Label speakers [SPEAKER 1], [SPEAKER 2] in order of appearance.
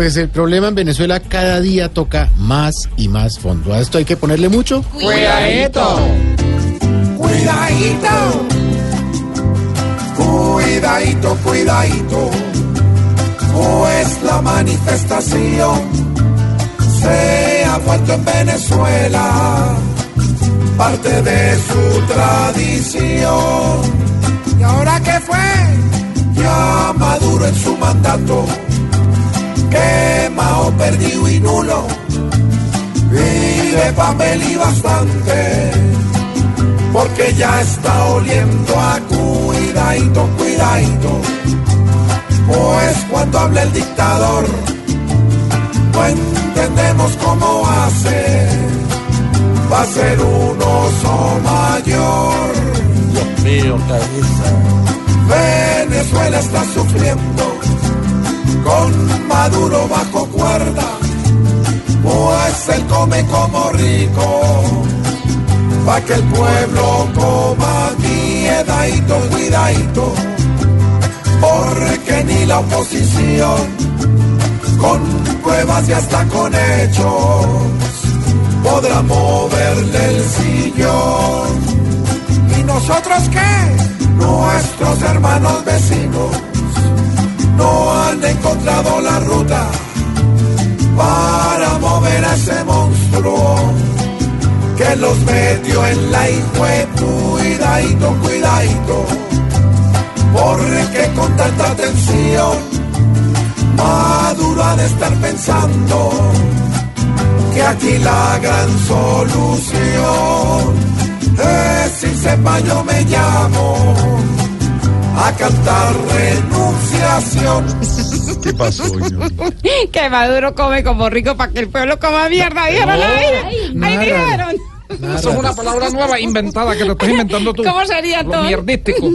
[SPEAKER 1] Pues el problema en Venezuela cada día toca más y más fondo. A esto hay que ponerle mucho.
[SPEAKER 2] Cuidadito. Cuidadito. Cuidadito, cuidadito. Pues la manifestación se ha vuelto en Venezuela parte de su tradición. Quemado, perdido y nulo. Vive papel y bastante, porque ya está oliendo a cuidadito, cuidadito. Pues cuando habla el dictador, no entendemos cómo hace. Va a ser un oso mayor.
[SPEAKER 3] Dios mío, cabeza.
[SPEAKER 2] Venezuela está sufriendo con Maduro bajo cuerda, pues él come como rico, pa' que el pueblo coma miedadito, cuidadito, porque ni la oposición, con pruebas y hasta con hechos, podrá moverle el sillón. ¿Y nosotros qué? Nuestros hermanos vecinos los metió en la fue cuidadito, cuidadito, porque con tanta tensión Maduro ha de estar pensando que aquí la gran solución es si sepa yo me llamo a cantar renunciación.
[SPEAKER 1] ¿Qué pasó?
[SPEAKER 4] que Maduro come como rico para que el pueblo coma mierda. ¿Dijeron ahí? Ahí dijeron.
[SPEAKER 3] Eso es una palabra nueva inventada que lo estás inventando tú.
[SPEAKER 4] ¿Cómo sería todo?
[SPEAKER 3] mierdístico.